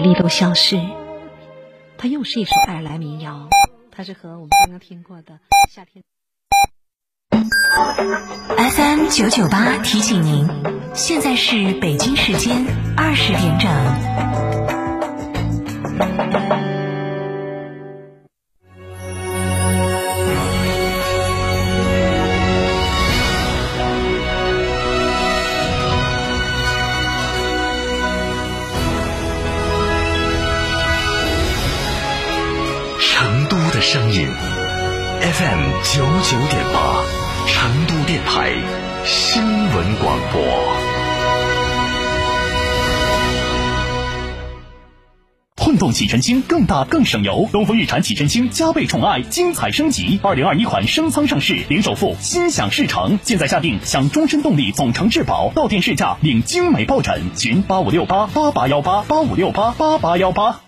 力都消失。它又是一首爱尔兰民谣，它是和我们刚刚听过的夏天。FM 九九八提醒您，现在是北京时间二十点整。声音 FM 九九点八，成都电台新闻广播。混动启辰星更大更省油，东风日产启辰星加倍宠爱，精彩升级。二零二一款升舱上市，零首付，心想事成。现在下定享终身动力总成质保，到店试驾领精美抱枕。群八五六八八八幺八八五六八八八幺八。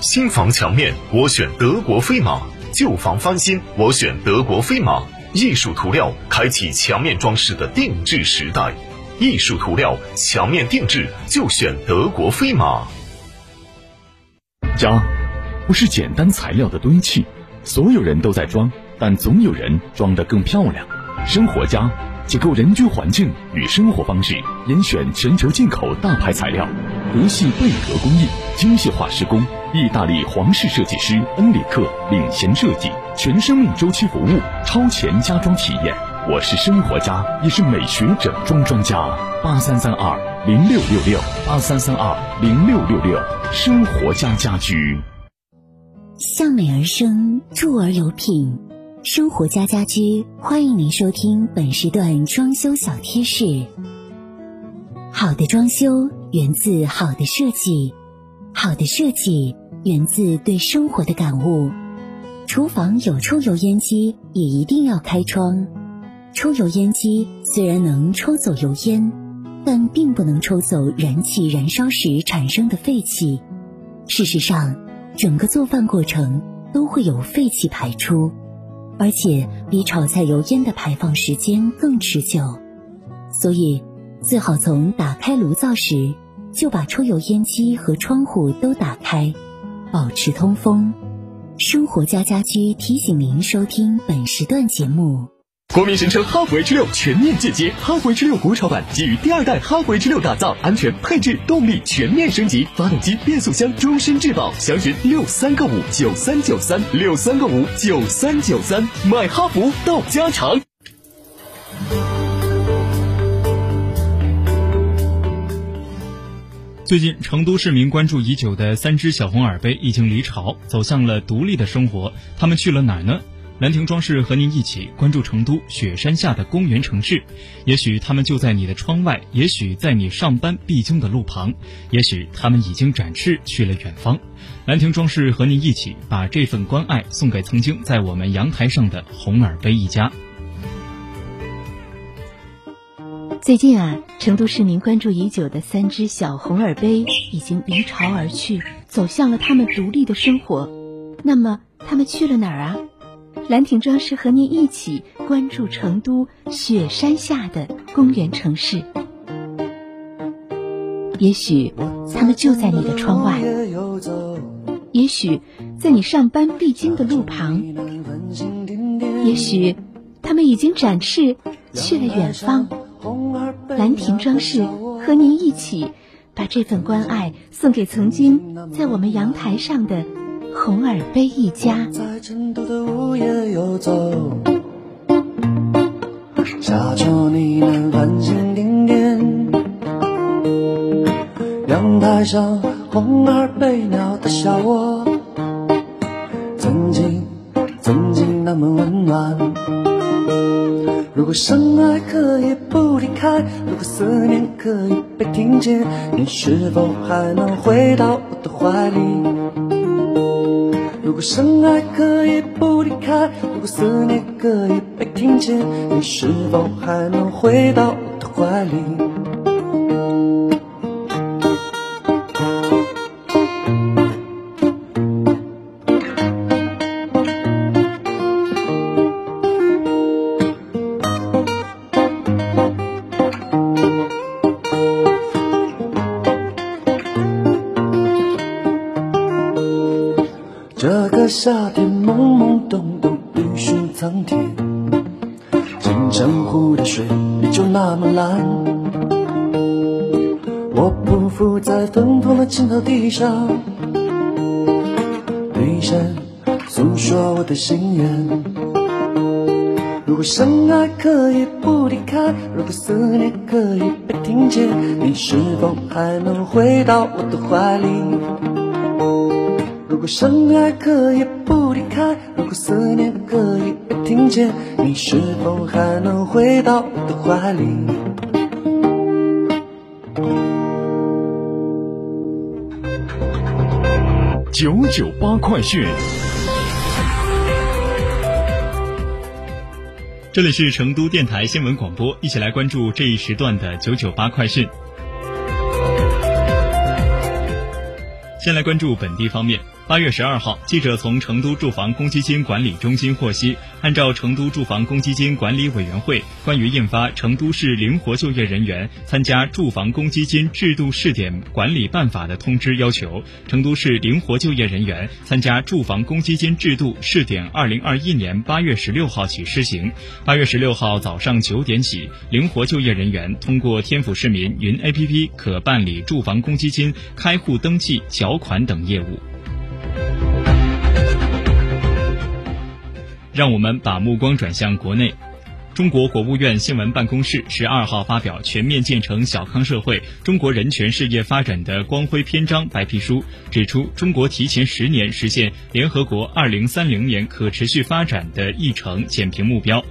新房墙面，我选德国飞马；旧房翻新，我选德国飞马。艺术涂料开启墙面装饰的定制时代，艺术涂料墙面定制就选德国飞马。家，不是简单材料的堆砌，所有人都在装，但总有人装得更漂亮。生活家。结构人居环境与生活方式，严选全球进口大牌材料，德系贝壳工艺，精细化施工，意大利皇室设计师恩里克领衔设计，全生命周期服务，超前家装体验。我是生活家，也是美学整装专家。八三三二零六六六，八三三二零六六六，生活家家居。向美而生，住而有品。生活家家居，欢迎您收听本时段装修小贴士。好的装修源自好的设计，好的设计源自对生活的感悟。厨房有抽油烟机，也一定要开窗。抽油烟机虽然能抽走油烟，但并不能抽走燃气燃烧时产生的废气。事实上，整个做饭过程都会有废气排出。而且比炒菜油烟的排放时间更持久，所以最好从打开炉灶时就把抽油烟机和窗户都打开，保持通风。生活家家居提醒您收听本时段节目。国民神车哈弗 H 六全面进阶，哈弗 H 六国潮版基于第二代哈弗 H 六打造，安全配置动力全面升级，发动机变速箱终身质保，详询六三个五九三九三六三个五九三九三，买哈弗到家常。最近，成都市民关注已久的三只小红耳杯已经离巢，走向了独立的生活，他们去了哪儿呢？兰亭装饰和您一起关注成都雪山下的公园城市，也许他们就在你的窗外，也许在你上班必经的路旁，也许他们已经展翅去了远方。兰亭装饰和您一起把这份关爱送给曾经在我们阳台上的红耳杯一家。最近啊，成都市民关注已久的三只小红耳杯已经离巢而去，走向了他们独立的生活。那么，他们去了哪儿啊？兰亭装饰和您一起关注成都雪山下的公园城市。也许他们就在你的窗外，也许在你上班必经的路旁，也许他们已经展翅去了远方。兰亭装饰和您一起把这份关爱送给曾经在我们阳台上的。红耳杯一家。在成都的午夜游走，假装你能繁星点点。阳台上红耳杯鸟的小窝，曾经曾经那么温暖。如果深爱可以不离开，如果思念可以被听见，你是否还能回到我的怀里？如果深爱可以不离开，如果思念可以被听见，你是否还能回到我的怀里？夏天懵懵懂懂，绿树苍天，金城湖的水依旧那么蓝。我匍匐在芬芳的青草地上，对山诉说我的心愿。如果相爱可以不离开，如果思念可以被听见，你是否还能回到我的怀里？如果相爱可以不离开，如果思念可以被听见，你是否还能回到我的怀里？九九八快讯，这里是成都电台新闻广播，一起来关注这一时段的九九八快讯。先来关注本地方面。八月十二号，记者从成都住房公积金管理中心获悉，按照成都住房公积金管理委员会关于印发《成都市灵活就业人员参加住房公积金制度试点管理办法》的通知要求，成都市灵活就业人员参加住房公积金制度试点二零二一年八月十六号起施行。八月十六号早上九点起，灵活就业人员通过天府市民云 APP 可办理住房公积金开户登记、缴款等业务。让我们把目光转向国内。中国国务院新闻办公室十二号发表《全面建成小康社会：中国人权事业发展的光辉篇章》白皮书，指出中国提前十年实现联合国二零三零年可持续发展的议程减贫目标。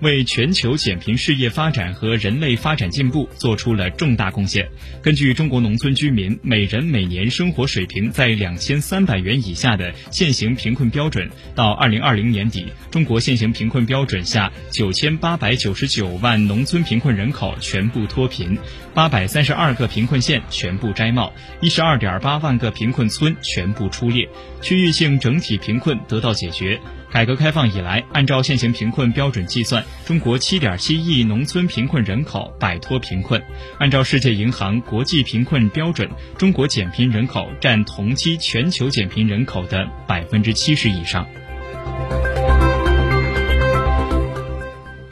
为全球减贫事业发展和人类发展进步做出了重大贡献。根据中国农村居民每人每年生活水平在两千三百元以下的现行贫困标准，到二零二零年底，中国现行贫困标准下九千八百九十九万农村贫困人口全部脱贫，八百三十二个贫困县全部摘帽，一十二点八万个贫困村全部出列，区域性整体贫困得到解决。改革开放以来，按照现行贫困标准计算，中国7.7亿农村贫困人口摆脱贫困。按照世界银行国际贫困标准，中国减贫人口占同期全球减贫人口的百分之七十以上。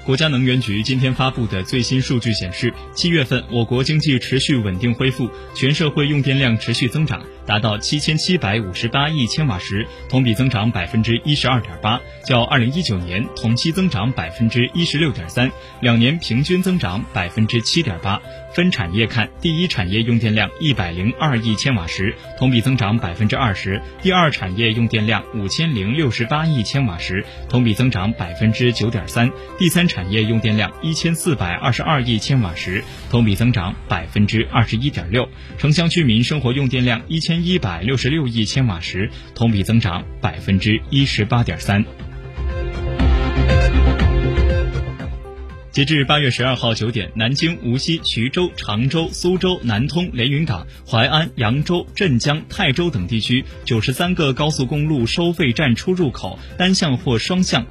国家能源局今天发布的最新数据显示，七月份我国经济持续稳定恢复，全社会用电量持续增长，达到七千七百五十八亿千瓦时，同比增长百分之一十二点八，较二零一九年同期增长百分之一十六点三，两年平均增长百分之七点八。分产业看，第一产业用电量一百零二亿千瓦时，同比增长百分之二十；第二产业用电量五千零六十八亿千瓦时，同比增长百分之九点三；第三产业用电量一千四百二十二亿千瓦时，同比增长百分之二十一点六；城乡居民生活用电量一千千一百六十六亿千瓦时，同比增长百分之一十八点三。截至八月十二号九点，南京、无锡、徐州、常州、苏州、南通、连云港、淮安、扬州、镇江、泰州等地区九十三个高速公路收费站出入口单向或双向。